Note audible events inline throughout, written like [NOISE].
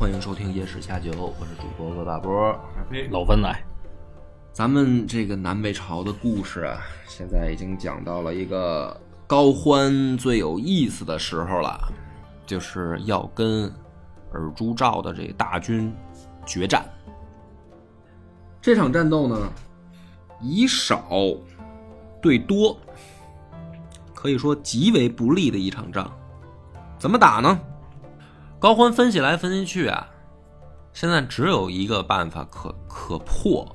欢迎收听夜史下酒，我是主播罗大波。老温来，咱们这个南北朝的故事啊，现在已经讲到了一个高欢最有意思的时候了，就是要跟尔朱兆的这个大军决战。这场战斗呢，以少对多，可以说极为不利的一场仗。怎么打呢？高欢分析来分析去啊，现在只有一个办法可可破，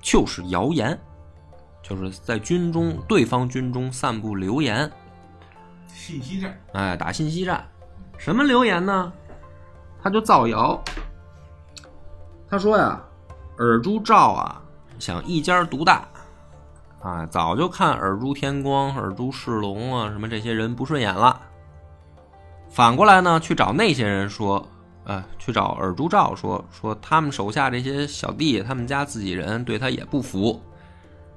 就是谣言，就是在军中对方军中散布流言，信息战，哎，打信息战。什么流言呢？他就造谣，他说呀，尔朱兆啊想一家独大，啊，早就看尔朱天光、尔朱世龙啊什么这些人不顺眼了。反过来呢，去找那些人说，呃，去找尔朱兆说说他们手下这些小弟，他们家自己人对他也不服，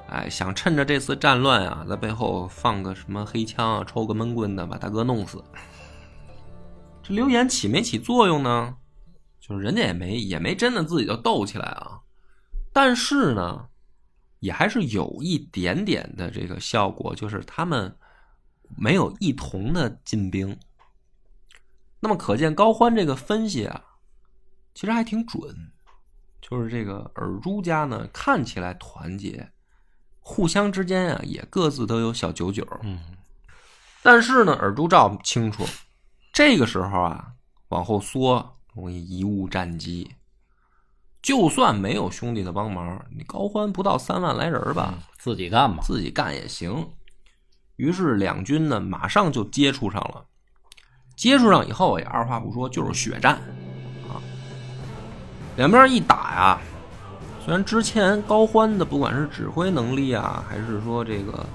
哎，想趁着这次战乱啊，在背后放个什么黑枪啊，抽个闷棍的，把大哥弄死。这流言起没起作用呢？就是人家也没也没真的自己就斗起来啊，但是呢，也还是有一点点的这个效果，就是他们没有一同的进兵。那么可见高欢这个分析啊，其实还挺准。就是这个尔朱家呢，看起来团结，互相之间啊也各自都有小九九。嗯，但是呢，尔朱兆清楚，这个时候啊往后缩容易贻误战机。就算没有兄弟的帮忙，你高欢不到三万来人吧，自己干吧。自己干也行。于是两军呢马上就接触上了。接触上以后也二话不说就是血战，啊，两边一打呀，虽然之前高欢的不管是指挥能力啊，还是说这个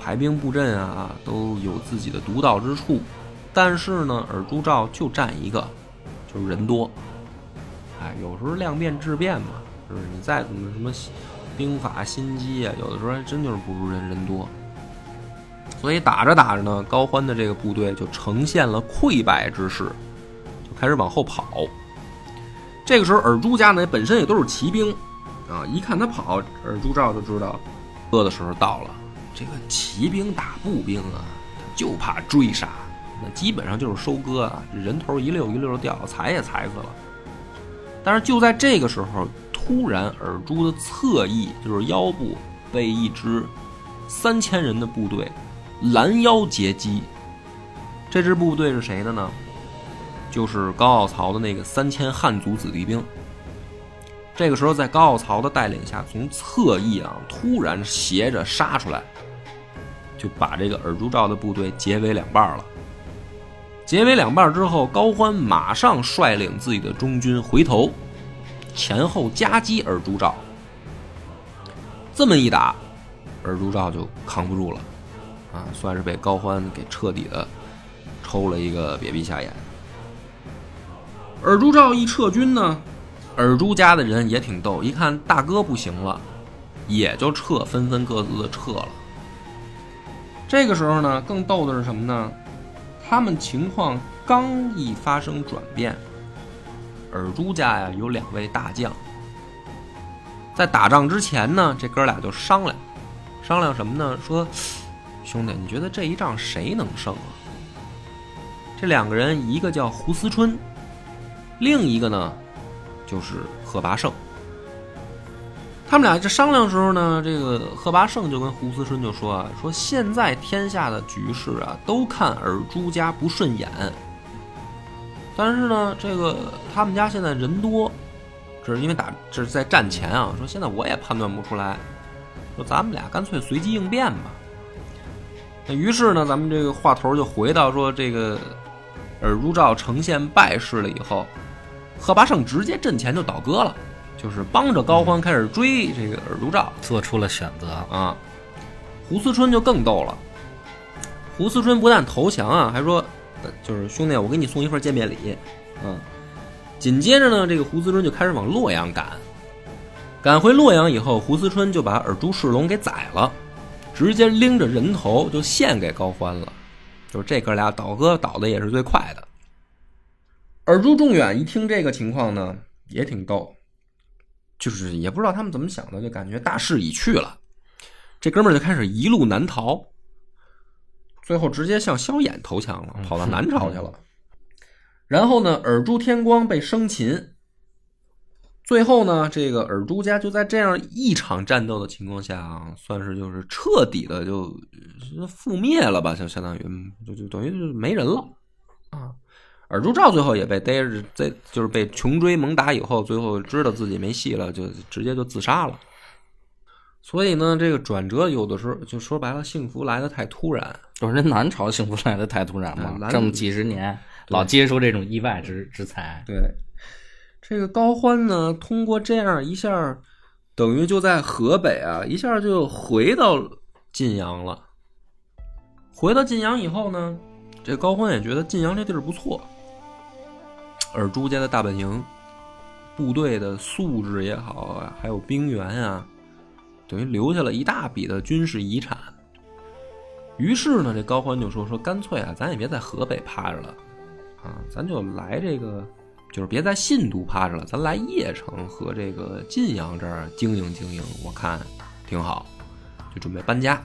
排兵布阵啊，都有自己的独到之处，但是呢，尔朱兆就占一个，就是人多，哎，有时候量变质变嘛，就是你再怎么什么兵法心机啊，有的时候还真就是不如人人多。所以打着打着呢，高欢的这个部队就呈现了溃败之势，就开始往后跑。这个时候，尔朱家呢本身也都是骑兵，啊，一看他跑，尔朱兆就知道，饿的时候到了。这个骑兵打步兵啊，就怕追杀，那基本上就是收割啊，人头一溜一溜掉，踩也踩死了。但是就在这个时候，突然尔朱的侧翼，就是腰部被一支三千人的部队。拦腰截击，这支部队是谁的呢？就是高傲曹的那个三千汉族子弟兵。这个时候，在高傲曹的带领下，从侧翼啊突然斜着杀出来，就把这个尔朱兆的部队截为两半了。截为两半之后，高欢马上率领自己的中军回头，前后夹击尔朱兆。这么一打，尔朱兆就扛不住了。啊，算是被高欢给彻底的抽了一个瘪鼻下眼。尔朱兆一撤军呢，尔朱家的人也挺逗，一看大哥不行了，也就撤，纷纷各自的撤了。这个时候呢，更逗的是什么呢？他们情况刚一发生转变，尔朱家呀有两位大将，在打仗之前呢，这哥俩就商量，商量什么呢？说。兄弟，你觉得这一仗谁能胜啊？这两个人，一个叫胡思春，另一个呢，就是贺拔胜。他们俩这商量时候呢，这个贺拔胜就跟胡思春就说啊，说现在天下的局势啊，都看尔朱家不顺眼。但是呢，这个他们家现在人多，这是因为打这是在战前啊。说现在我也判断不出来，说咱们俩干脆随机应变吧。那于是呢，咱们这个话头就回到说，这个尔朱兆呈现败势了以后，贺拔胜直接阵前就倒戈了，就是帮着高欢开始追这个尔朱兆做出了选择。啊。胡思春就更逗了，胡思春不但投降啊，还说呃就是兄弟，我给你送一份见面礼，嗯。紧接着呢，这个胡思春就开始往洛阳赶。赶回洛阳以后，胡思春就把尔朱世龙给宰了，直接拎着人头就献给高欢了。就是这哥俩倒戈倒的也是最快的。尔朱仲远一听这个情况呢，也挺逗，就是也不知道他们怎么想的，就感觉大势已去了。这哥们儿就开始一路南逃，最后直接向萧衍投降了，跑到南朝去了。然后呢，尔朱天光被生擒。最后呢，这个尔朱家就在这样一场战斗的情况下啊，算是就是彻底的就就覆灭了吧，就相当于就就等于就没人了啊。尔朱兆最后也被逮着，在就是被穷追猛打以后，最后知道自己没戏了，就直接就自杀了。所以呢，这个转折有的时候就说白了，幸福来的太突然。就是人南朝幸福来的太突然嘛，这么几十年老接受这种意外之之财，对，这个高欢呢，通过这样一下，等于就在河北啊，一下就回到晋阳了。回到晋阳以后呢，这高欢也觉得晋阳这地儿不错，而朱家的大本营，部队的素质也好啊，还有兵员啊，等于留下了一大笔的军事遗产。于是呢，这高欢就说说，干脆啊，咱也别在河北趴着了，啊，咱就来这个，就是别在信都趴着了，咱来邺城和这个晋阳这儿经营经营，我看挺好，就准备搬家。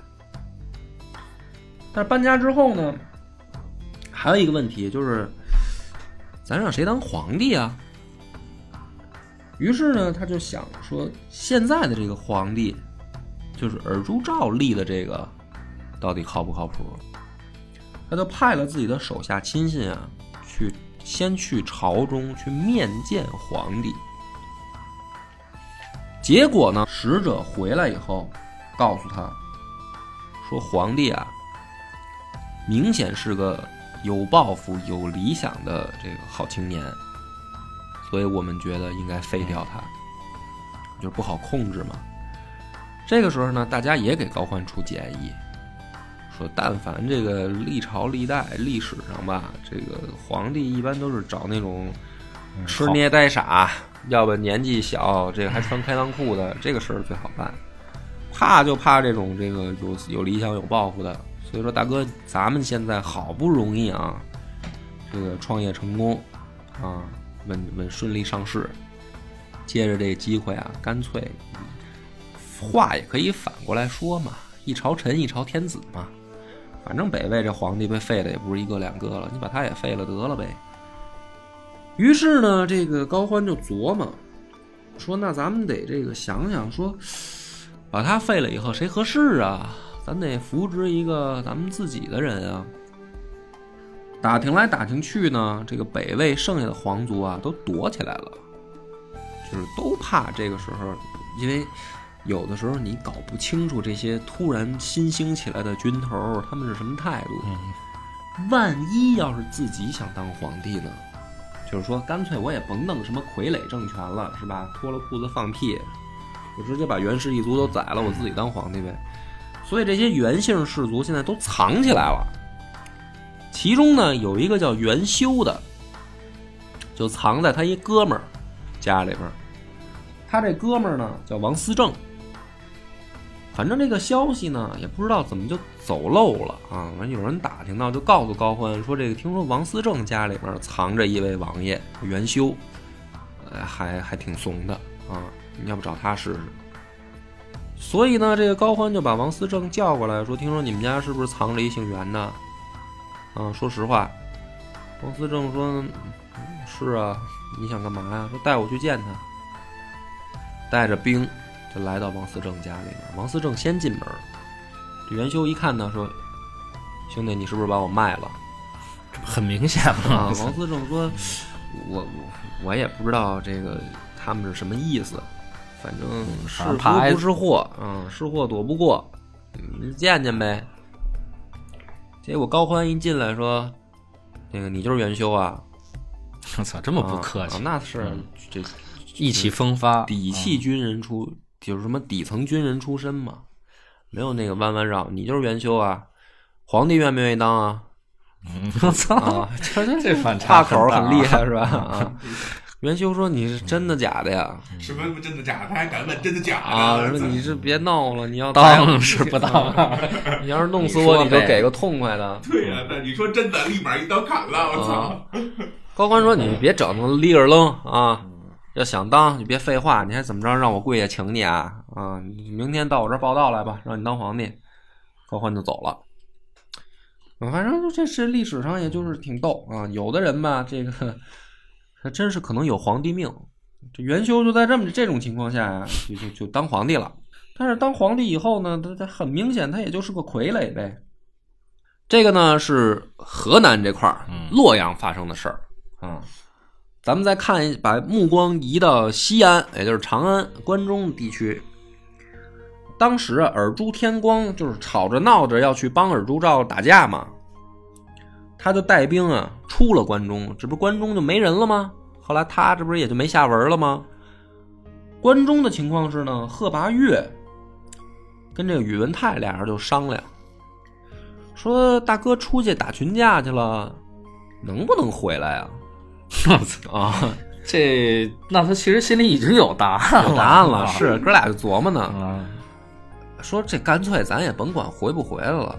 但是搬家之后呢，还有一个问题就是，咱让谁当皇帝啊？于是呢，他就想说，现在的这个皇帝，就是尔朱兆立的这个，到底靠不靠谱？他就派了自己的手下亲信啊，去先去朝中去面见皇帝。结果呢，使者回来以后，告诉他说，皇帝啊，明显是个有抱负、有理想的这个好青年，所以我们觉得应该废掉他，就是不好控制嘛。这个时候呢，大家也给高欢出建议，说但凡这个历朝历代历史上吧，这个皇帝一般都是找那种吃捏呆傻，要不年纪小，这个还穿开裆裤的，这个事儿最好办。怕就怕这种这个有有理想有抱负的，所以说大哥，咱们现在好不容易啊，这个创业成功啊，稳稳顺利上市，借着这个机会啊，干脆话也可以反过来说嘛，一朝臣一朝天子嘛。反正北魏这皇帝被废的也不是一个两个了，你把他也废了得了呗。于是呢，这个高欢就琢磨说：“那咱们得这个想想说，把他废了以后谁合适啊？咱得扶植一个咱们自己的人啊。”打听来打听去呢，这个北魏剩下的皇族啊都躲起来了，就是都怕这个时候，因为有的时候你搞不清楚这些突然新兴起来的军头他们是什么态度。嗯，万一要是自己想当皇帝呢？就是说，干脆我也甭弄什么傀儡政权了，是吧？脱了裤子放屁，我直接把元氏一族都宰了，我自己当皇帝呗。所以这些元姓氏族现在都藏起来了。其中呢，有一个叫元修的，就藏在他一哥们儿家里边儿。他这哥们儿呢叫王思政。反正这个消息呢，也不知道怎么就走漏了啊。完有人打听到，就告诉高欢说：“这个听说王思政家里边藏着一位王爷元修，呃，还还挺怂的啊，你要不找他试试？”所以呢，这个高欢就把王思政叫过来说：“听说你们家是不是藏着一姓袁的？啊，说实话。”王思政说：“是啊，你想干嘛呀？说带我去见他。”带着兵就来到王思正家里边。王思正先进门，这元修一看呢，说：“兄弟，你是不是把我卖了这不很明显啊嘛？？”王思正说：“我我我也不知道这个他们是什么意思，反正是福不是祸，嗯，是祸躲不过，你，见见呗。”结果高欢一进来说：“那个你就是元修啊？”我操，这么不客啊气，那是嗯这意气风发，底气军人出，就是什么底层军人出身嘛，没有那个弯弯绕。你就是元修啊，皇帝愿不愿意当啊？嗯，我 [LAUGHS] 操，啊，[LAUGHS] 这这这反差岔口很厉害是吧？啊，[LAUGHS] 元修说你是真的假的呀？什么真的假的？他还敢问真的假的？啊，说你是别闹了，你要当是不当？你要是弄死我，你就给个痛快的。对呀、那你说真的，立马一刀砍了，我操！高欢说：“你别整那立儿愣啊！要想当，你别废话，你还怎么着让我跪下请你啊？啊，你明天到我这儿报道来吧，让你当皇帝。”高欢就走了。嗯反正就这是历史上也就是挺逗啊，有的人吧，这个还真是可能有皇帝命。这元修就在这么这种情况下呀，就就就当皇帝了。但是当皇帝以后呢，他他很明显他也就是个傀儡呗。这个呢是河南这块洛阳发生的事儿啊。咱们再看一，把目光移到西安，也就是长安、关中地区。当时啊，尔朱天光就是吵着闹着要去帮尔朱兆打架嘛，他就带兵啊出了关中，这不关中就没人了吗？后来他这不是也就没下文了吗？关中的情况是呢，贺拔岳跟这个宇文泰俩人就商量，说大哥出去打群架去了，能不能回来啊？我操，啊，这那他其实心里已经有答案了，有答案了，啊是哥俩就琢磨呢，啊，说这干脆咱也甭管回不回来了，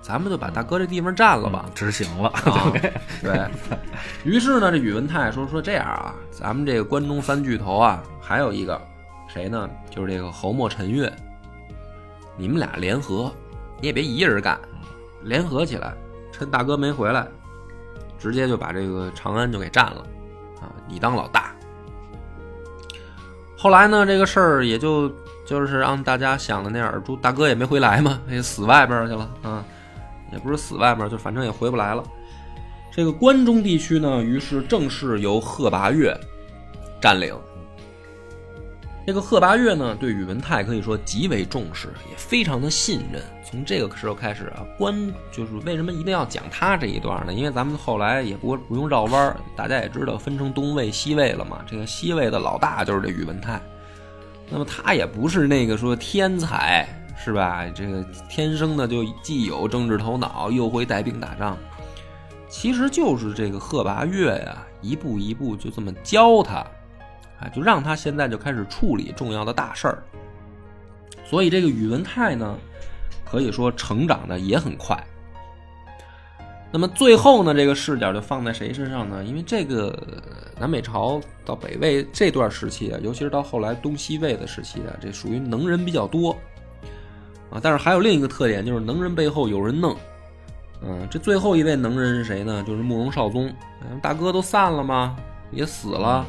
咱们就把大哥这地方占了吧。执行了，啊，对于是呢，这宇文泰说说这样啊，咱们这个关中三巨头啊，还有一个谁呢？就是这个侯莫陈越，你们俩联合，你也别一人干，联合起来，趁大哥没回来，直接就把这个长安就给占了啊！你当老大。后来呢，这个事儿也就就是让大家想的那样，朱大哥也没回来嘛，也死外边去了啊。也不是死外边，就反正也回不来了。这个关中地区呢，于是正式由贺拔岳占领。这个贺拔岳呢，对宇文泰可以说极为重视，也非常的信任。从这个时候开始啊，关就是为什么一定要讲他这一段呢？因为咱们后来也不不用绕弯儿，大家也知道分成东魏、西魏了嘛。这个西魏的老大就是这宇文泰，那么他也不是那个说天才，是吧？这个天生的就既有政治头脑，又会带兵打仗，其实就是这个贺拔岳呀，一步一步就这么教他，啊，就让他现在就开始处理重要的大事儿。所以这个宇文泰呢，可以说成长的也很快。那么最后呢，这个视角就放在谁身上呢？因为这个南北朝到北魏这段时期啊，尤其是到后来东西魏的时期啊，这属于能人比较多啊。但是还有另一个特点，就是能人背后有人弄。嗯，这最后一位能人是谁呢？就是慕容绍宗。大哥都散了吗？也死了。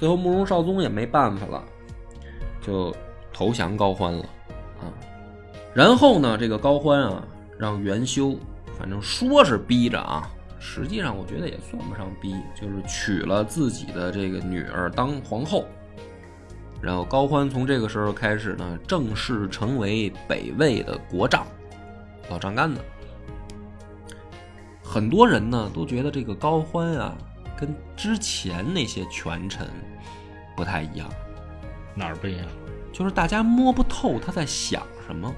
最后慕容绍宗也没办法了，就投降高欢了啊。然后呢，这个高欢啊，让元修，反正说是逼着啊，实际上我觉得也算不上逼，就是娶了自己的这个女儿当皇后。然后高欢从这个时候开始呢，正式成为北魏的国丈，老丈杆子。很多人呢都觉得这个高欢啊，跟之前那些权臣不太一样，哪儿不一样？就是大家摸不透他在想什么，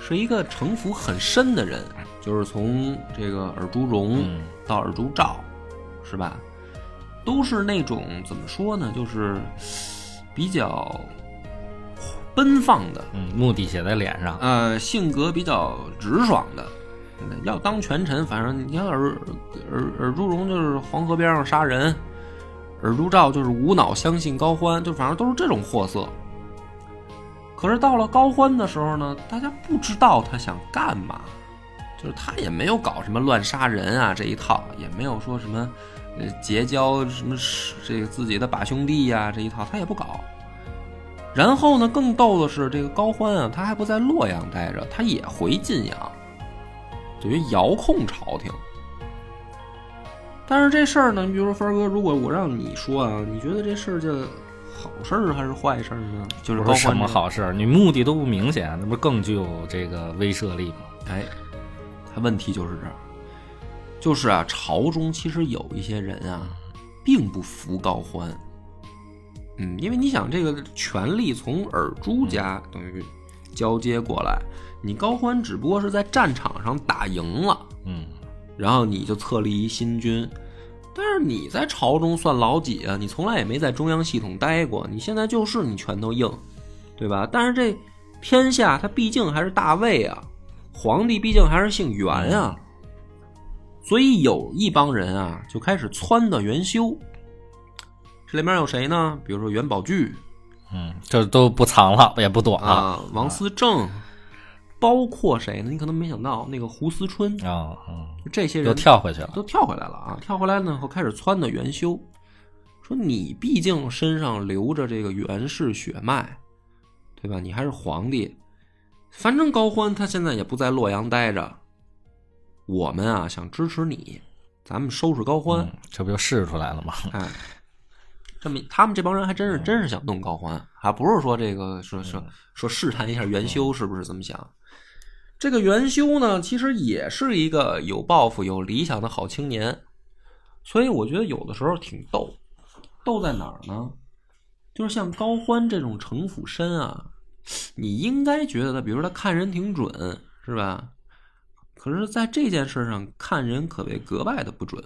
是一个城府很深的人，就是从这个尔朱荣嗯到尔朱兆，是吧？都是那种怎么说呢，就是比较奔放的，嗯，目的写在脸上，呃，性格比较直爽的。[LAUGHS] 要当权臣，反正你看尔尔尔朱荣就是黄河边上杀人，尔朱兆就是无脑相信高欢，就反正都是这种货色。可是到了高欢的时候呢，大家不知道他想干嘛，就是他也没有搞什么乱杀人啊这一套，也没有说什么结交什么这个自己的把兄弟呀、这一套，他也不搞。然后呢，更逗的是，这个高欢啊，他还不在洛阳待着，他也回晋阳，等于遥控朝廷。但是这事儿呢，你比如说帆儿哥，如果我让你说啊，你觉得这事儿叫好事儿还是坏事儿呢？就是什么好事儿，你目的都不明显，那不更具有这个威慑力吗？哎，他问题就是这儿，就是啊，朝中其实有一些人啊，并不服高欢。嗯，因为你想，这个权力从尔朱家等于交接过来，你高欢只不过是在战场上打赢了，嗯然后你就册立一新君。但是你在朝中算老几啊？你从来也没在中央系统待过，你现在就是你拳头硬，对吧？但是这天下他毕竟还是大魏啊，皇帝毕竟还是姓袁啊，所以有一帮人啊就开始撺掇元修。这里面有谁呢？比如说元宝炬嗯，这都不藏了，也不躲了啊，王思政，包括谁呢？你可能没想到那个胡思春，啊，嗯，这些人都跳回去了。都跳回来了啊！跳回来呢后开始撺掇元修，说你毕竟身上流着这个袁氏血脉，对吧？你还是皇帝，反正高欢他现在也不在洛阳待着，我们啊想支持你，咱们收拾高欢。嗯，这不就试出来了吗？哎，这么他们这帮人还真是真是想弄高欢，还不是说这个说说说试探一下元修是不是这么想。这个元修呢，其实也是一个有抱负、有理想的好青年，所以我觉得有的时候挺逗。逗在哪儿呢？就是像高欢这种城府深啊，你应该觉得他，比如他看人挺准，是吧？可是，在这件事上看人可谓格外的不准。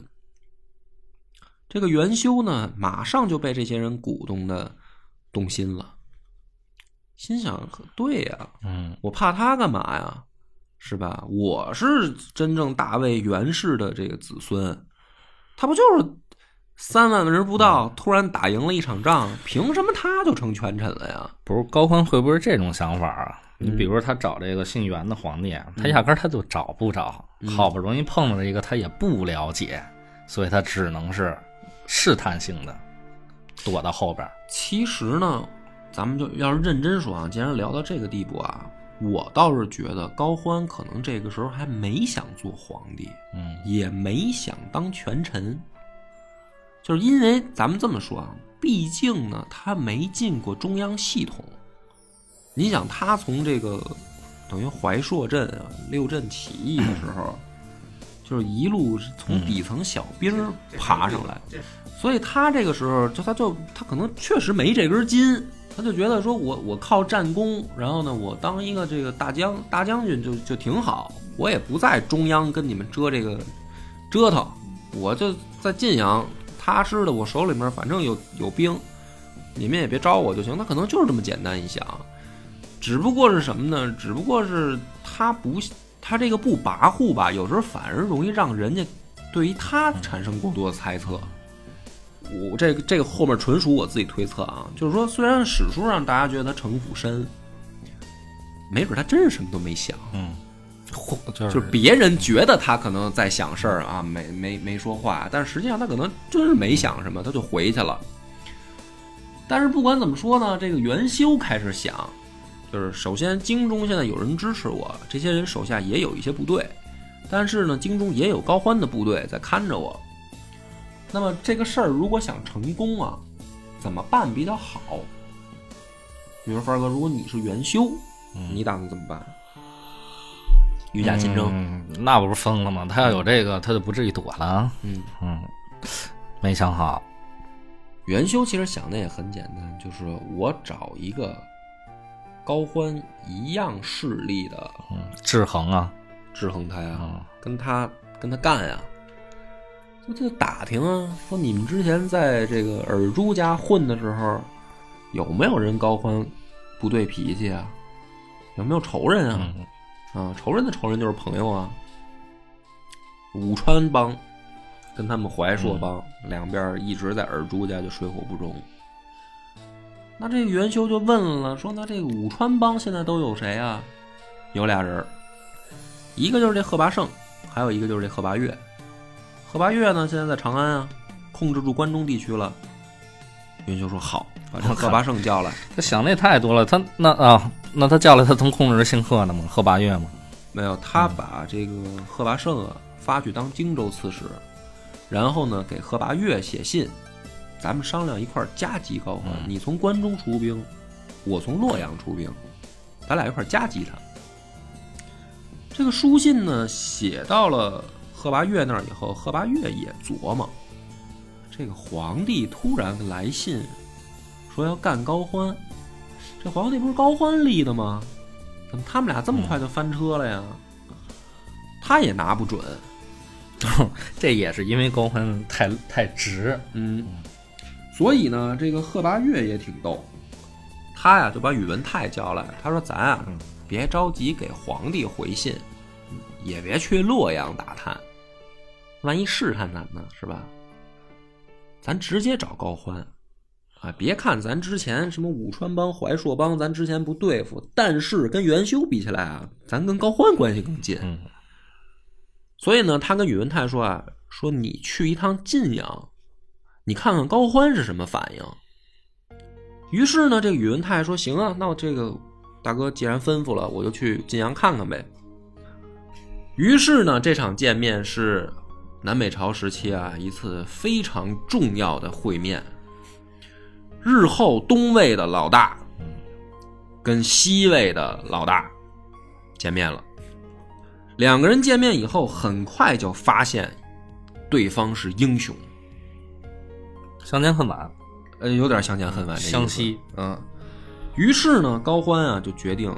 这个元修呢，马上就被这些人鼓动的动心了，心想：对呀、嗯我怕他干嘛呀？是吧？我是真正大魏元氏的这个子孙，他不就是三万人不到，突然打赢了一场仗，凭什么他就成权臣了呀？不是高欢会不会是这种想法啊？你嗯比如说他找这个姓元的皇帝，他压根儿他就找不着，嗯好不容易碰到一个他也不了解，所以他只能是试探性的躲到后边儿。其实呢，咱们就要是认真说啊，既然聊到这个地步啊，我倒是觉得高欢可能这个时候还没想做皇帝，嗯也没想当权臣，就是因为咱们这么说啊，毕竟呢，他没进过中央系统。你想，他从这个等于怀朔镇啊六镇起义的时候，[CLEARS THROAT] 就是一路从底层小兵爬上来，这所以他这个时候就他就他可能确实没这根筋，他就觉得说我我靠战功，然后呢我当一个这个大将大将军就就挺好，我也不在中央跟你们折这个折腾，我就在晋阳踏实的，我手里面反正有有兵，你们也别招我就行。他可能就是这么简单一想，只不过是什么呢？只不过是他不他这个不跋扈吧，有时候反而容易让人家对于他产生过多的猜测。我这个这个后面纯属我自己推测啊，就是说，虽然史书上大家觉得他城府深，没准他真是什么都没想，嗯，就是别人觉得他可能在想事儿啊，没没没说话，但实际上他可能真是没想什么，他就回去了。但是不管怎么说呢，这个元修开始想，就是首先京中现在有人支持我，这些人手下也有一些部队，但是呢，京中也有高欢的部队在看着我。那么这个事儿如果想成功啊，怎么办比较好？比如凡儿哥，如果你是元修，你打算怎么办？御驾亲征，嗯，那不是疯了吗？他要有这个，他就不至于躲了。嗯，嗯，没想好。元修其实想的也很简单，就是我找一个高欢一样势力的嗯，制衡啊，制衡他呀，嗯跟他跟他干呀。就就打听啊，说你们之前在这个尔朱家混的时候，有没有人高欢不对脾气啊？有没有仇人啊？嗯，啊，仇人的仇人就是朋友啊。武川帮跟他们怀朔帮、两边一直在尔朱家就水火不容。那这个元修就问了，说那这个武川帮现在都有谁啊？有俩人，一个就是这贺拔胜，还有一个就是这贺拔岳。贺拔岳呢，现在在长安啊，控制住关中地区了。云秀说好，把这贺拔胜叫来。他想的也太多了。他那啊，那他叫来他能控制姓贺的吗？贺拔岳吗？没有，他把这个贺拔胜啊发去当荆州刺史，然后呢给贺拔岳写信，咱们商量一块儿加急高欢，嗯你从关中出兵，我从洛阳出兵，咱俩一块儿夹击他。这个书信呢写到了贺贺拔岳那儿以后，贺拔岳也琢磨，这个皇帝突然来信说要干高欢，这皇帝不是高欢立的吗？怎么他们俩这么快就翻车了呀？他也拿不准，[LAUGHS] 这也是因为高欢太太直，嗯，所以呢，这个贺拔岳也挺逗，他呀就把宇文泰叫来，他说：“咱啊，嗯。别着急给皇帝回信，也别去洛阳打探，万一试探咱呢，是吧？咱直接找高欢，啊，别看咱之前什么武川帮、怀朔帮，咱之前不对付，但是跟元修比起来啊，咱跟高欢关系更近。嗯所以呢，他跟宇文泰说啊，说你去一趟晋阳，你看看高欢是什么反应。于是呢，这个宇文泰说：“行啊，那我这个大哥既然吩咐了，我就去晋阳看看呗。”于是呢，这场见面是南北朝时期啊一次非常重要的会面。日后东魏的老大跟西魏的老大见面了。两个人见面以后，很快就发现对方是英雄，相见恨晚，呃，有点相见恨晚这意思相惜。嗯，于是呢，高欢啊就决定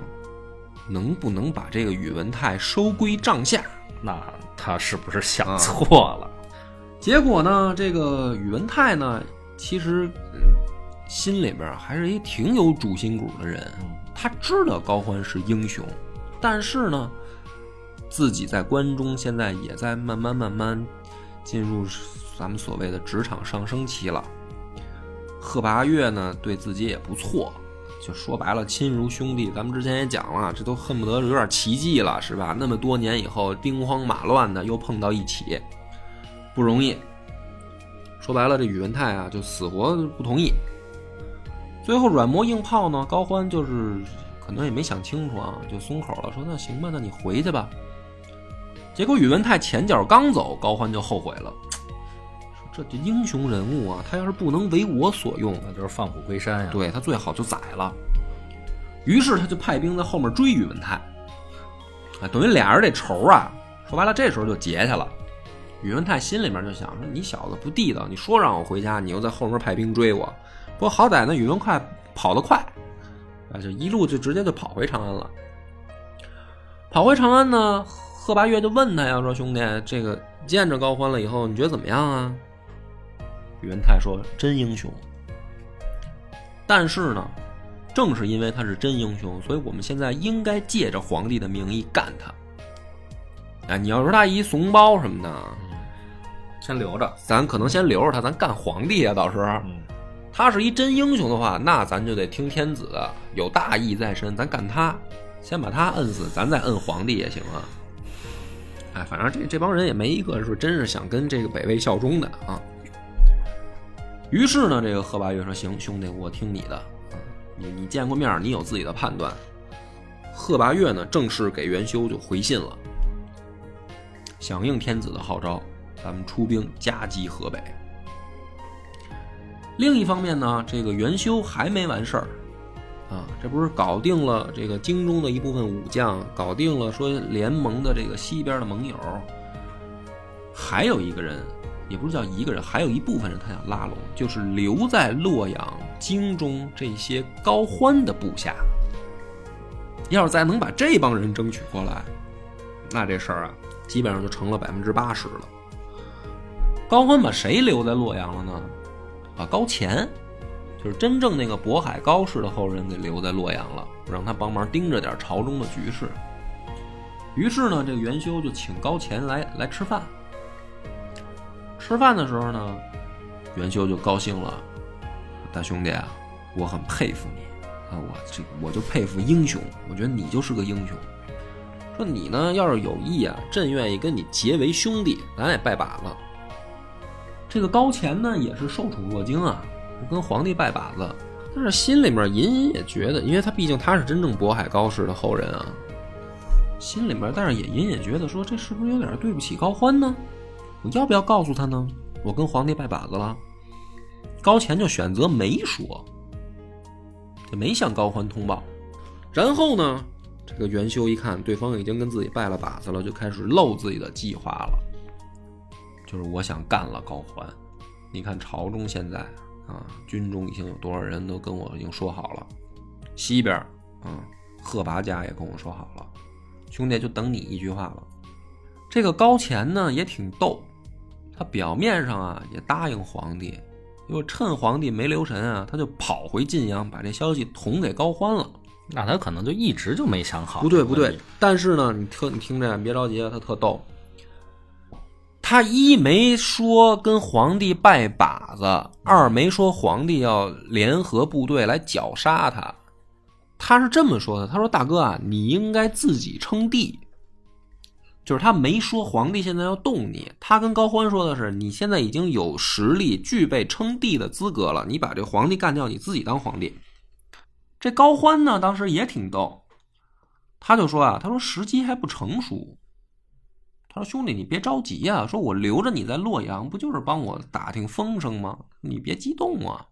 能不能把这个宇文泰收归帐下。那他是不是想错了？结果呢，这个宇文泰呢，其实、嗯心里边还是一挺有主心骨的人。他知道高欢是英雄，但是呢，自己在关中现在也在慢慢慢慢进入咱们所谓的职场上升期了。贺拔岳呢，对自己也不错，就说白了，亲如兄弟。咱们之前也讲了，这都恨不得有点奇迹了，是吧？那么多年以后，兵荒马乱的又碰到一起，不容易。说白了，这宇文泰啊，就死活不同意。最后软磨硬泡呢，高欢就是可能也没想清楚啊，就松口了，说那行吧，那你回去吧。结果宇文泰前脚刚走，高欢就后悔了，这这英雄人物啊，他要是不能为我所用，那就是放虎归山呀。对他最好就宰了。于是他就派兵在后面追宇文泰，啊，等于俩人这仇啊，说白了这时候就结下了。宇文泰心里面就想说：“你小子不地道，你说让我回家，你又在后面派兵追我。不过好歹呢，宇文快跑得快，啊，就一路就直接就跑回长安了。跑回长安呢，贺拔岳就问他呀，说兄弟，这个见着高欢了以后，你觉得怎么样啊？宇文泰说：真英雄。但是呢，正是因为他是真英雄，所以我们现在应该借着皇帝的名义干他。哎，你要说他一怂包什么的，先留着。咱可能先留着他，咱干皇帝啊。到时候嗯，他是一真英雄的话，那咱就得听天子的，有大义在身，咱干他，先把他摁死，咱再摁皇帝也行啊。哎，反正这这帮人也没一个是真是想跟这个北魏效忠的啊。于是呢，这个贺拔岳说：“行，兄弟，我听你的啊，你你见过面，你有自己的判断。”贺拔岳呢，正式给元修就回信了，响应天子的号召，咱们出兵夹击河北。另一方面呢，这个元修还没完事儿，啊，这不是搞定了这个京中的一部分武将，搞定了说联盟的这个西边的盟友，还有一个人，也不是叫一个人，还有一部分人他想拉拢，就是留在洛阳、京中这些高欢的部下。要是再能把这帮人争取过来，那这事儿啊，基本上就成了百分之八十了。高欢把谁留在洛阳了呢？把高乾，就是真正那个渤海高氏的后人给留在洛阳了，让他帮忙盯着点朝中的局势。于是呢，这个元修就请高乾来来吃饭。吃饭的时候呢，元修就高兴了，大兄弟啊，我很佩服你啊，我这我就佩服英雄，我觉得你就是个英雄。说你呢，要是有意啊，朕愿意跟你结为兄弟，咱也拜把子。这个高乾呢，也是受宠若惊啊，跟皇帝拜把子，但是心里面隐隐也觉得，因为他毕竟他是真正渤海高氏的后人啊，心里面但是也隐隐觉得说，这是不是有点对不起高欢呢？我要不要告诉他呢？我跟皇帝拜把子了。高乾就选择没说，就没向高欢通报。然后呢，这个元修一看对方已经跟自己拜了把子了，就开始漏自己的计划了。就是我想干了高欢。你看朝中现在啊，军中已经有多少人都跟我已经说好了，西边啊，贺拔家也跟我说好了，兄弟就等你一句话了。这个高乾呢也挺逗，他表面上啊也答应皇帝，结果趁皇帝没留神啊，他就跑回晋阳，把这消息捅给高欢了。那他可能就一直就没想好。不对不对，，但是呢，你特你听着，别着急，他特逗。他一没说跟皇帝拜把子，二没说皇帝要联合部队来绞杀他，他是这么说的：“他说大哥啊，你应该自己称帝。”就是他没说皇帝现在要动你，他跟高欢说的是：你现在已经有实力，具备称帝的资格了，你把这皇帝干掉，你自己当皇帝。这高欢呢，当时也挺逗，他就说啊，他说时机还不成熟。他说兄弟，你别着急啊、说我留着你在洛阳，不就是帮我打听风声吗？你别激动啊。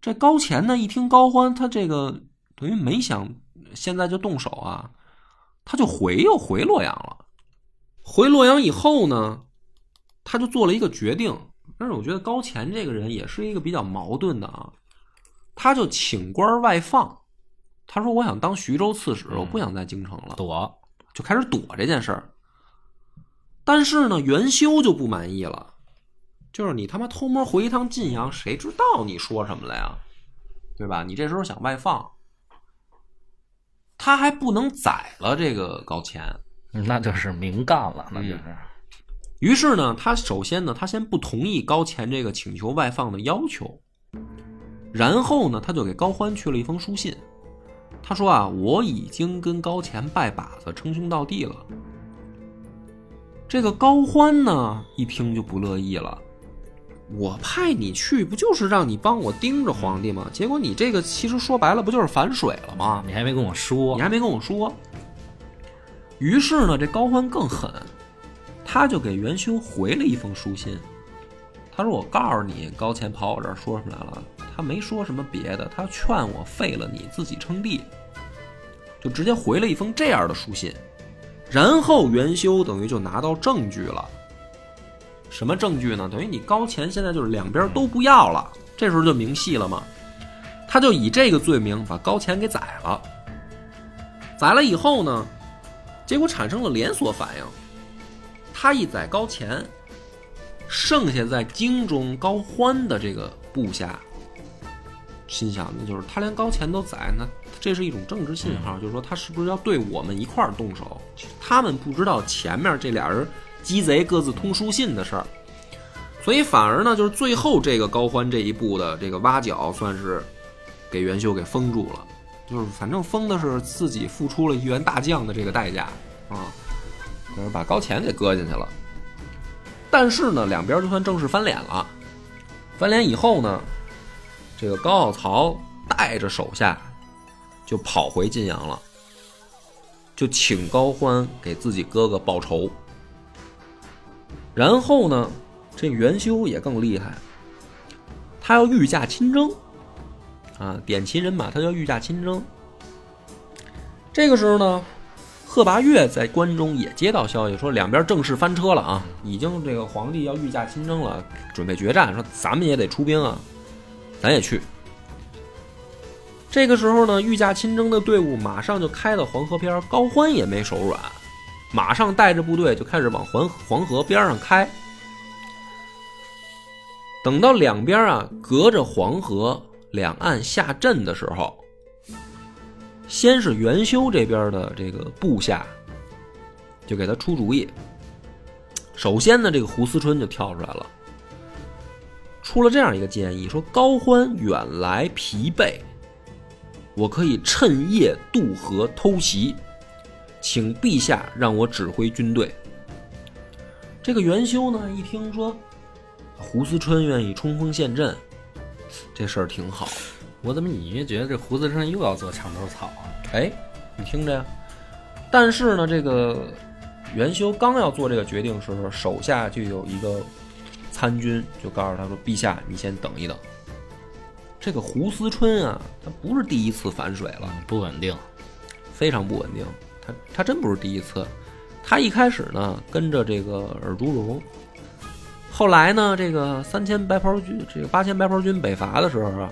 这高乾呢，一听高欢，他这个等于没想现在就动手啊，他就回又回洛阳了。回洛阳以后呢，他就做了一个决定。但是我觉得高乾这个人也是一个比较矛盾的啊，他就请官外放。他说：“我想当徐州刺史，我不想在京城了。”躲就开始躲这件事儿。但是呢，元修就不满意了，就是你他妈偷摸回一趟晋阳，谁知道你说什么了呀？对吧？你这时候想外放，他还不能宰了这个高乾。那就是明干了，那就是。于是呢，他首先呢，他先不同意高乾这个请求外放的要求，然后呢，他就给高欢去了一封书信。他说啊，我已经跟高乾拜把子，称兄道弟了。这个高欢呢，一听就不乐意了。我派你去，不就是让你帮我盯着皇帝吗？结果你这个其实说白了，不就是反水了吗？你还没跟我说你，还没跟我说。于是呢，这高欢更狠，他就给元修回了一封书信。他说：“我告诉你，高乾跑我这儿说出来了，他没说什么别的，他劝我废了你，自己称帝，就直接回了一封这样的书信。然后元修等于就拿到证据了。什么证据呢？等于你高乾现在就是两边都不要了，这时候就明戏了嘛。他就以这个罪名把高乾给宰了。宰了以后呢，结果产生了连锁反应。他一宰高乾，剩下在京中高欢的这个部下，心想那就是他连高乾都宰，那这是一种政治信号，就是说他是不是要对我们一块儿动手？他们不知道前面这俩人鸡贼各自通书信的事儿，所以反而呢，就是最后这个高欢这一步的这个挖角，算是给元秀给封住了。就是反正封的是自己付出了一员大将的这个代价啊，可是把高乾给搁进去了。但是呢，两边就算正式翻脸了。翻脸以后呢，这个高傲曹带着手下就跑回晋阳了，就请高欢给自己哥哥报仇。然后呢，这元修也更厉害，他要御驾亲征。啊，点齐人马，他要御驾亲征。这个时候呢，贺拔岳在关中也接到消息，说两边正式翻车了啊，已经这个皇帝要御驾亲征了，准备决战，说咱们也得出兵啊，咱也去。这个时候呢，御驾亲征的队伍马上就开到黄河边，高欢也没手软，马上带着部队就开始往黄黄河边上开。等到两边啊隔着黄河两岸下阵的时候，先是元修这边的这个部下就给他出主意。首先呢，这个胡思春就跳出来了，出了这样一个建议，说高欢远来疲惫，我可以趁夜渡河偷袭，请陛下让我指挥军队。这个元修呢，一听说胡思春愿意冲锋陷阵，这事儿挺好。我怎么隐约觉得这胡思春又要做墙头草啊？哎，你听着呀。但是呢，这个元修刚要做这个决定的时候，手下就有一个参军就告诉他说：“陛下，你先等一等。”这个胡思春啊，他不是第一次反水了，不稳定，非常不稳定。他他真不是第一次，他一开始呢跟着这个尔朱荣，后来呢这个三千白袍军，这个八千白袍军北伐的时候啊，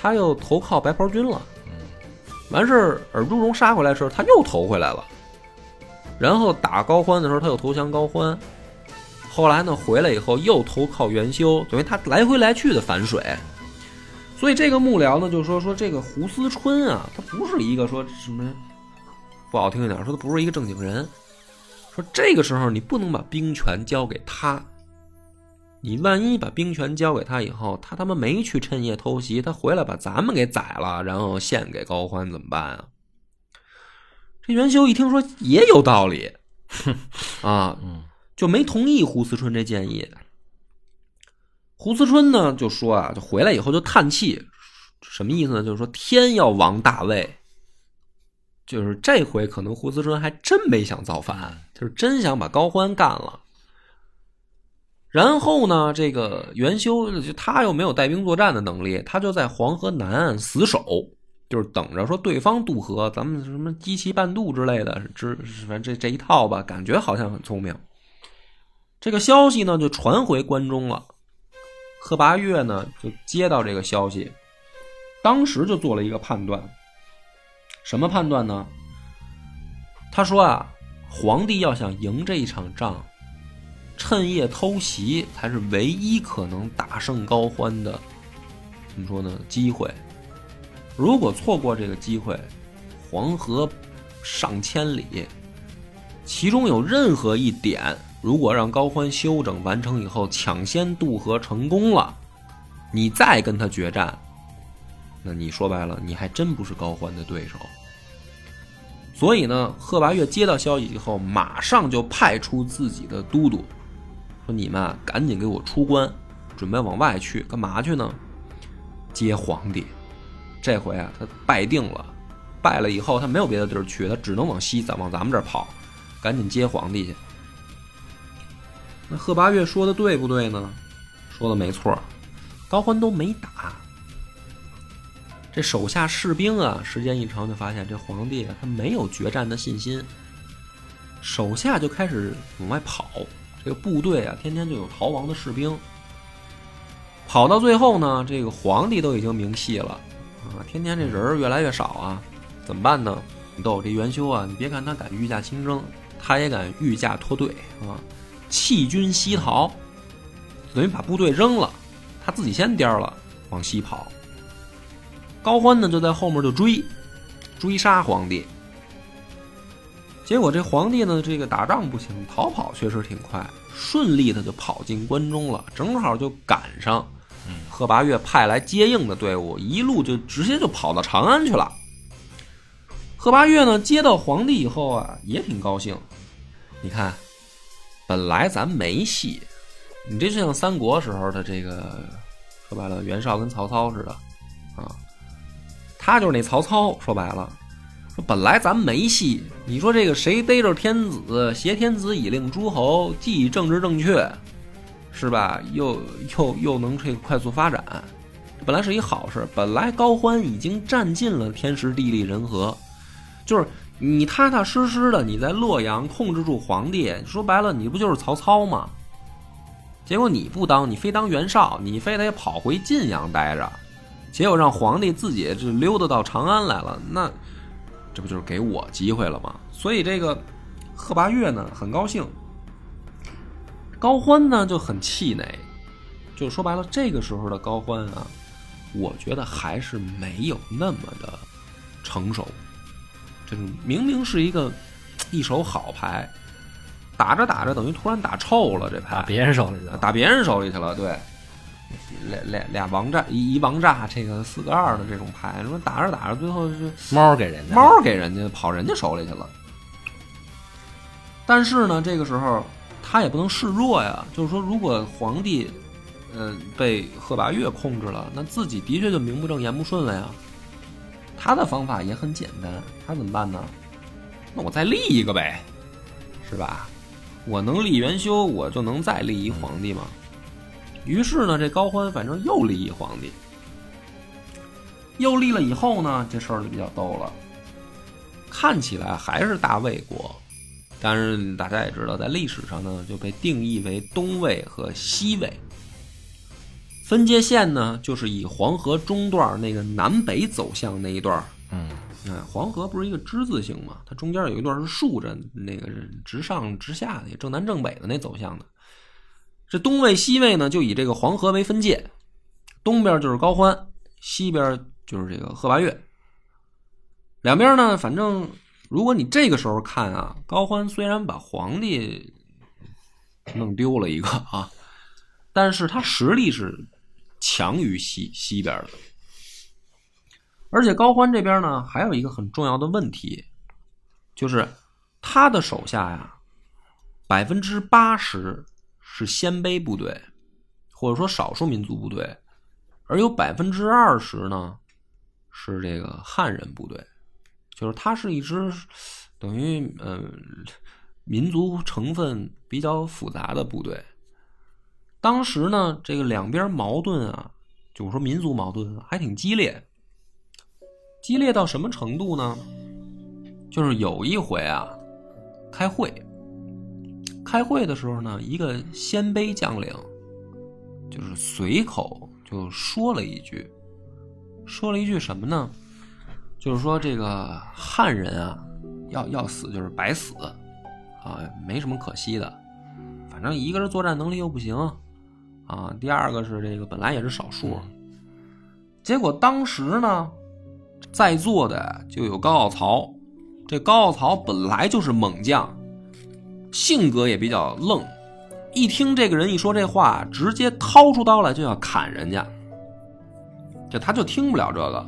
他又投靠白袍军了。完事儿，尔朱荣杀回来的时候，他又投回来了。然后打高欢的时候，他又投降高欢。后来呢，回来以后又投靠元修，等于他来回来去的反水。所以这个幕僚呢，就说说这个胡思春啊，他不是一个说什么不好听一点，说他不是一个正经人。说这个时候你不能把兵权交给他，你万一把兵权交给他以后，他他妈没去趁夜偷袭，他回来把咱们给宰了，然后献给高欢怎么办啊？这元修一听说也有道理，[LAUGHS] 啊，就没同意胡思春这建议。胡思春呢就说啊，就回来以后就叹气，什么意思呢？就是说天要亡大魏，就是这回可能胡思春还真没想造反，就是真想把高欢干了。然后呢，这个元修就他又没有带兵作战的能力，他就在黄河南岸死守，就是等着说对方渡河，咱们什么击其半渡之类的，之反正这这一套吧，感觉好像很聪明。这个消息呢就传回关中了，贺拔岳呢就接到这个消息，当时就做了一个判断，什么判断呢？他说啊，皇帝要想赢这一场仗。趁夜偷袭才是唯一可能打胜高欢的，怎么说呢？机会。如果错过这个机会，黄河上千里，其中有任何一点，如果让高欢休整完成以后抢先渡河成功了，你再跟他决战，那你说白了，你还真不是高欢的对手。所以呢，贺拔岳接到消息以后，马上就派出自己的都督。说你们，赶紧给我出关，准备往外去，干嘛去呢？接皇帝。这回啊，他败定了，败了以后，他没有别的地儿去，他只能往西，咱往咱们这儿跑，赶紧接皇帝去。那贺拔岳说的对不对呢？说的没错，高欢都没打。这手下士兵啊，时间一长就发现这皇帝，他没有决战的信心，手下就开始往外跑。这个部队啊，天天就有逃亡的士兵，跑到最后呢，这个皇帝都已经明细了啊，天天这人越来越少啊，怎么办呢？你逗这元修啊，你别看他敢御驾亲征，他也敢御驾脱队啊，弃军西逃，等于把部队扔了，他自己先颠了，往西跑。高欢呢就在后面就追，追杀皇帝。结果这皇帝呢，这个打仗不行，逃跑确实挺快，顺利的就跑进关中了，正好就赶上贺拔岳派来接应的队伍，一路就直接就跑到长安去了。贺拔岳呢，接到皇帝以后啊，也挺高兴。你看，本来咱没戏，你这就像三国时候的这个，说白了，袁绍跟曹操似的啊，他就是那曹操，说白了。说本来咱没戏，你说这个谁逮着天子，挟天子以令诸侯，既政治正确，是吧？又又又能这个快速发展，本来是一好事。本来高欢已经占尽了天时地利人和，就是你踏踏实实的你在洛阳控制住皇帝，说白了你不就是曹操吗？结果你不当，你非当袁绍，你非得跑回晋阳待着，结果让皇帝自己就溜达到长安来了，那。这不就是给我机会了吗？所以这个贺拔岳呢很高兴，高欢呢就很气馁。就说白了，这个时候的高欢啊，我觉得还是没有那么的成熟。就是明明是一个一手好牌，打着打着等于突然打臭了，这牌打别人手里去了，打别人手里去了，对。俩俩俩王炸一一王炸，这个四个二的这种牌，说打着打着，最后就猫给人家，猫给人家跑人家手里去了。但是呢，这个时候他也不能示弱呀，就是说，如果皇帝，嗯，被贺拔岳控制了，那自己的确就名不正言不顺了呀。他的方法也很简单，他怎么办呢？那我再立一个呗，是吧？我能立元修，我就能再立一皇帝嘛。于是呢，这高欢反正又立一皇帝，又立了以后呢，这事儿就比较逗了。看起来还是大魏国，但是大家也知道，在历史上呢，就被定义为东魏和西魏。分界线呢，就是以黄河中段那个南北走向那一段。嗯，哎，黄河不是一个之字形嘛？它中间有一段是竖着，那个直上直下的，正南正北的那走向的。这东魏、西魏呢，就以这个黄河为分界，东边就是高欢，西边就是这个贺拔岳。两边呢，反正如果你这个时候看啊，高欢虽然把皇帝弄丢了一个啊，但是他实力是强于西西边的。而且高欢这边呢，还有一个很重要的问题，就是他的手下呀，百分之八十是鲜卑部队，或者说少数民族部队，而有百分之二十呢是这个汉人部队，就是它是一支等于呃民族成分比较复杂的部队。当时呢，这个两边矛盾啊，就是说民族矛盾还挺激烈。激烈到什么程度呢？就是有一回啊，开会，开会的时候呢，一个鲜卑将领，就是随口就说了一句，说了一句什么呢？就是说这个汉人啊，要要死就是白死，啊，没什么可惜的，反正一个是作战能力又不行，啊，第二个是这个本来也是少数，结果当时呢。在座的就有高傲曹，这高傲曹本来就是猛将，性格也比较愣，一听这个人一说这话，直接掏出刀来就要砍人家，这他就听不了这个，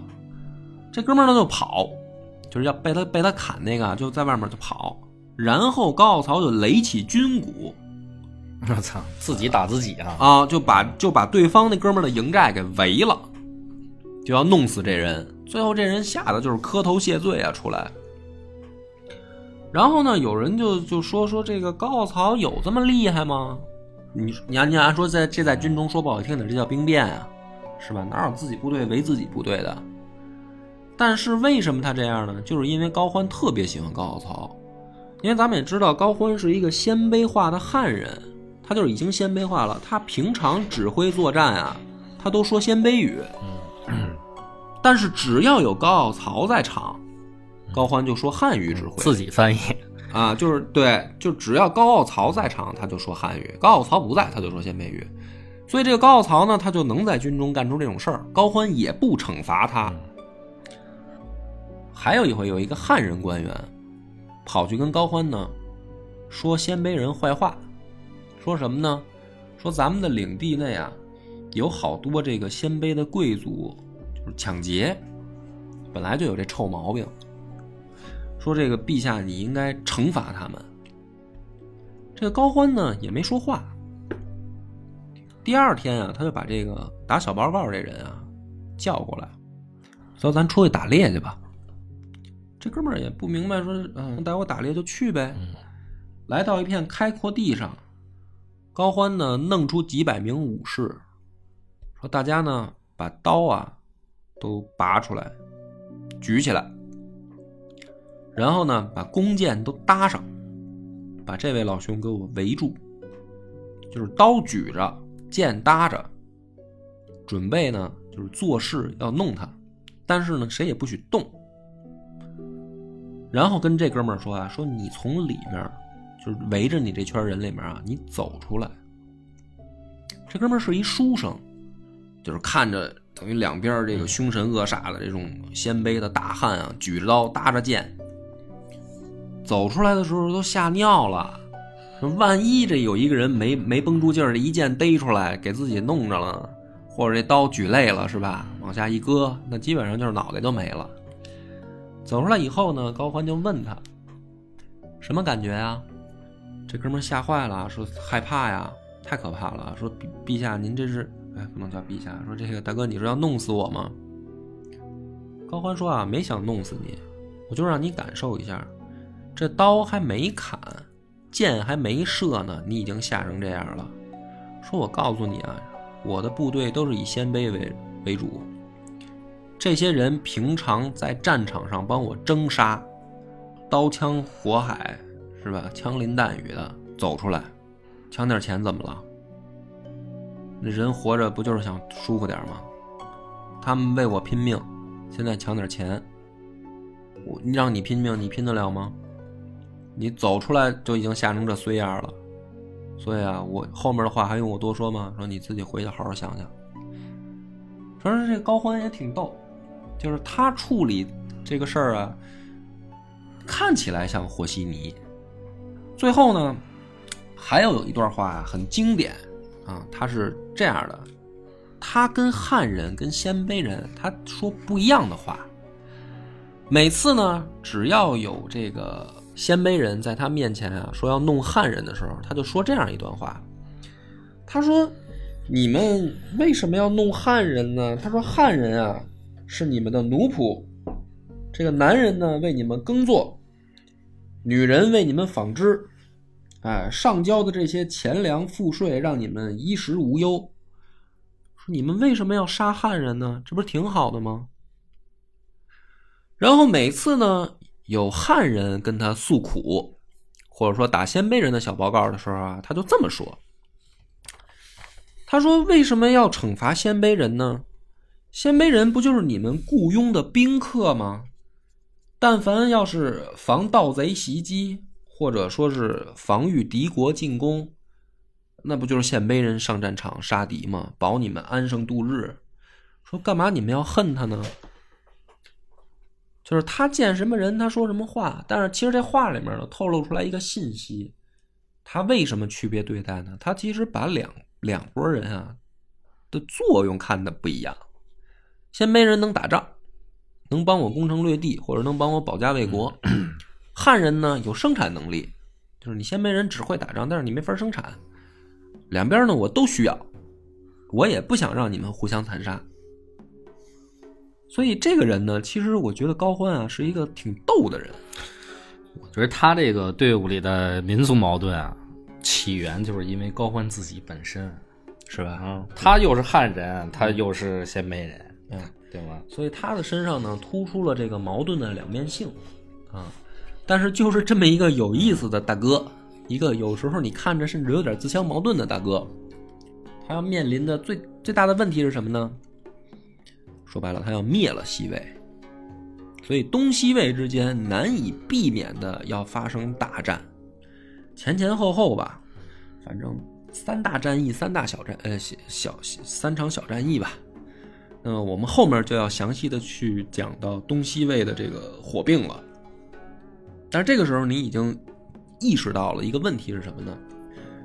这哥们儿呢就跑，就是要被他被他砍那个就在外面就跑，然后高傲曹就擂起军鼓，我操，自己打自己啊！啊，就把就把对方那哥们儿的营寨给围了，就要弄死这人。最后这人吓得就是磕头谢罪啊，出来。然后呢，有人就就说说这个高傲曹有这么厉害吗？你你按你按说在这在军中说不好听的，这叫兵变啊，是吧？哪有自己部队围自己部队的？但是为什么他这样呢？就是因为高欢特别喜欢高傲曹，因为咱们也知道高欢是一个鲜卑化的汉人，他就是已经鲜卑化了。他平常指挥作战啊，他都说鲜卑语。但是只要有高傲曹在场，高欢就说汉语指挥，自己翻译啊，就是对，就只要高傲曹在场，他就说汉语；高傲曹不在，他就说鲜卑语。所以这个高傲曹呢，他就能在军中干出这种事儿，高欢也不惩罚他。还有一回，有一个汉人官员跑去跟高欢呢说鲜卑人坏话，说什么呢？说咱们的领地内啊有好多这个鲜卑的贵族就是。抢劫，本来就有这臭毛病。说这个陛下，你应该惩罚他们。这个高欢呢也没说话。第二天啊，他就把这个打小报告这人啊叫过来，说咱出去打猎去吧。这哥们儿也不明白，说嗯，带我打猎就去呗。来到一片开阔地上，高欢呢弄出几百名武士，说大家呢把刀啊。都拔出来，举起来，然后呢，把弓箭都搭上，把这位老兄给我围住，就是刀举着，剑搭着，准备呢，就是做事要弄他，但是呢，谁也不许动。然后跟这哥们儿说啊，说你从里面，就是围着你这圈人里面啊，你走出来。这哥们儿是一书生，就是看着。等于两边这个凶神恶煞的这种鲜卑的大汉啊，举着刀搭着剑走出来的时候都吓尿了。万一这有一个人没没绷住劲儿，一剑逮出来给自己弄着了，或者这刀举累了是吧？往下一搁，那基本上就是脑袋都没了。走出来以后呢，高欢就问他什么感觉啊？这哥们吓坏了，说害怕呀，太可怕了。说陛陛下，您这是。哎，不能叫陛下。说这个大哥，你是要弄死我吗？高欢说啊，没想弄死你，我就让你感受一下，这刀还没砍，箭还没射呢，你已经吓成这样了。说我告诉你啊，我的部队都是以鲜卑为为主，这些人平常在战场上帮我征杀，刀枪火海是吧？枪林弹雨的走出来，抢点钱怎么了？那人活着不就是想舒服点吗？他们为我拼命，现在抢点钱，我让你拼命，你拼得了吗？你走出来就已经吓成这衰样了，所以啊，我后面的话还用我多说吗？说你自己回去好好想想。说是这高欢也挺逗，就是他处理这个事儿啊，看起来像和稀泥，最后呢，还有一段话啊，很经典啊，他是这样的，他跟汉人跟鲜卑人他说不一样的话，每次呢，只要有这个鲜卑人在他面前啊说要弄汉人的时候，他就说这样一段话，他说。你们为什么要弄汉人呢？他说：“汉人啊，是你们的奴仆，这个男人呢为你们耕作，女人为你们纺织，哎，上交的这些钱粮赋税，让你们衣食无忧。说你们为什么要杀汉人呢？这不是挺好的吗？”然后每次呢，有汉人跟他诉苦，或者说打鲜卑人的小报告的时候啊，他就这么说。他说：“为什么要惩罚鲜卑人呢？鲜卑人不就是你们雇佣的宾客吗？但凡要是防盗贼袭击，或者说是防御敌国进攻，那不就是鲜卑人上战场杀敌吗？保你们安生度日。说干嘛你们要恨他呢？就是他见什么人，他说什么话。但是其实这话里面呢，透露出来一个信息：他为什么区别对待呢？他其实把两。”两拨人啊的作用看的不一样，鲜卑人能打仗，能帮我攻城略地，或者能帮我保家卫国；[CLEARS THROAT] 汉人呢有生产能力，就是你鲜卑人只会打仗，但是你没法生产。两边呢我都需要，我也不想让你们互相残杀。所以这个人呢，其实我觉得高欢啊是一个挺逗的人。我觉得他这个队伍里的民族矛盾啊。起源就是因为高欢自己本身，是吧？啊，他又是汉人，他又是鲜卑人，嗯，对吗？所以他的身上呢，突出了这个矛盾的两面性，啊，但是就是这么一个有意思的大哥，一个有时候你看着甚至有点自相矛盾的大哥，他要面临的最最大的问题是什么呢？说白了，他要灭了西魏，所以东西魏之间难以避免的要发生大战。前前后后吧，反正三大战役，三大小战，呃，小小三场小战役吧。那么我们后面就要详细的去讲到东西魏的这个火并了。但是这个时候你已经意识到了一个问题是什么呢？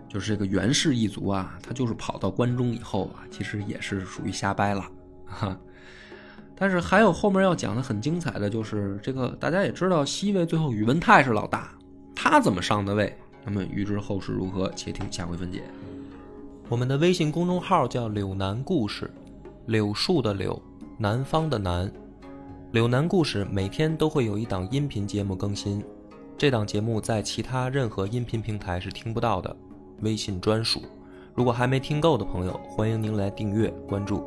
就是这个袁氏一族啊，他就是跑到关中以后啊，其实也是属于瞎掰了哈。但是还有后面要讲的很精彩的就是这个，大家也知道西魏最后宇文泰是老大，他怎么上的位？那么预知后事如何，且听下回分解。我们的微信公众号叫“柳南故事”，柳树的柳，南方的南。柳南故事每天都会有一档音频节目更新，这档节目在其他任何音频平台是听不到的，微信专属。如果还没听够的朋友，欢迎您来订阅关注。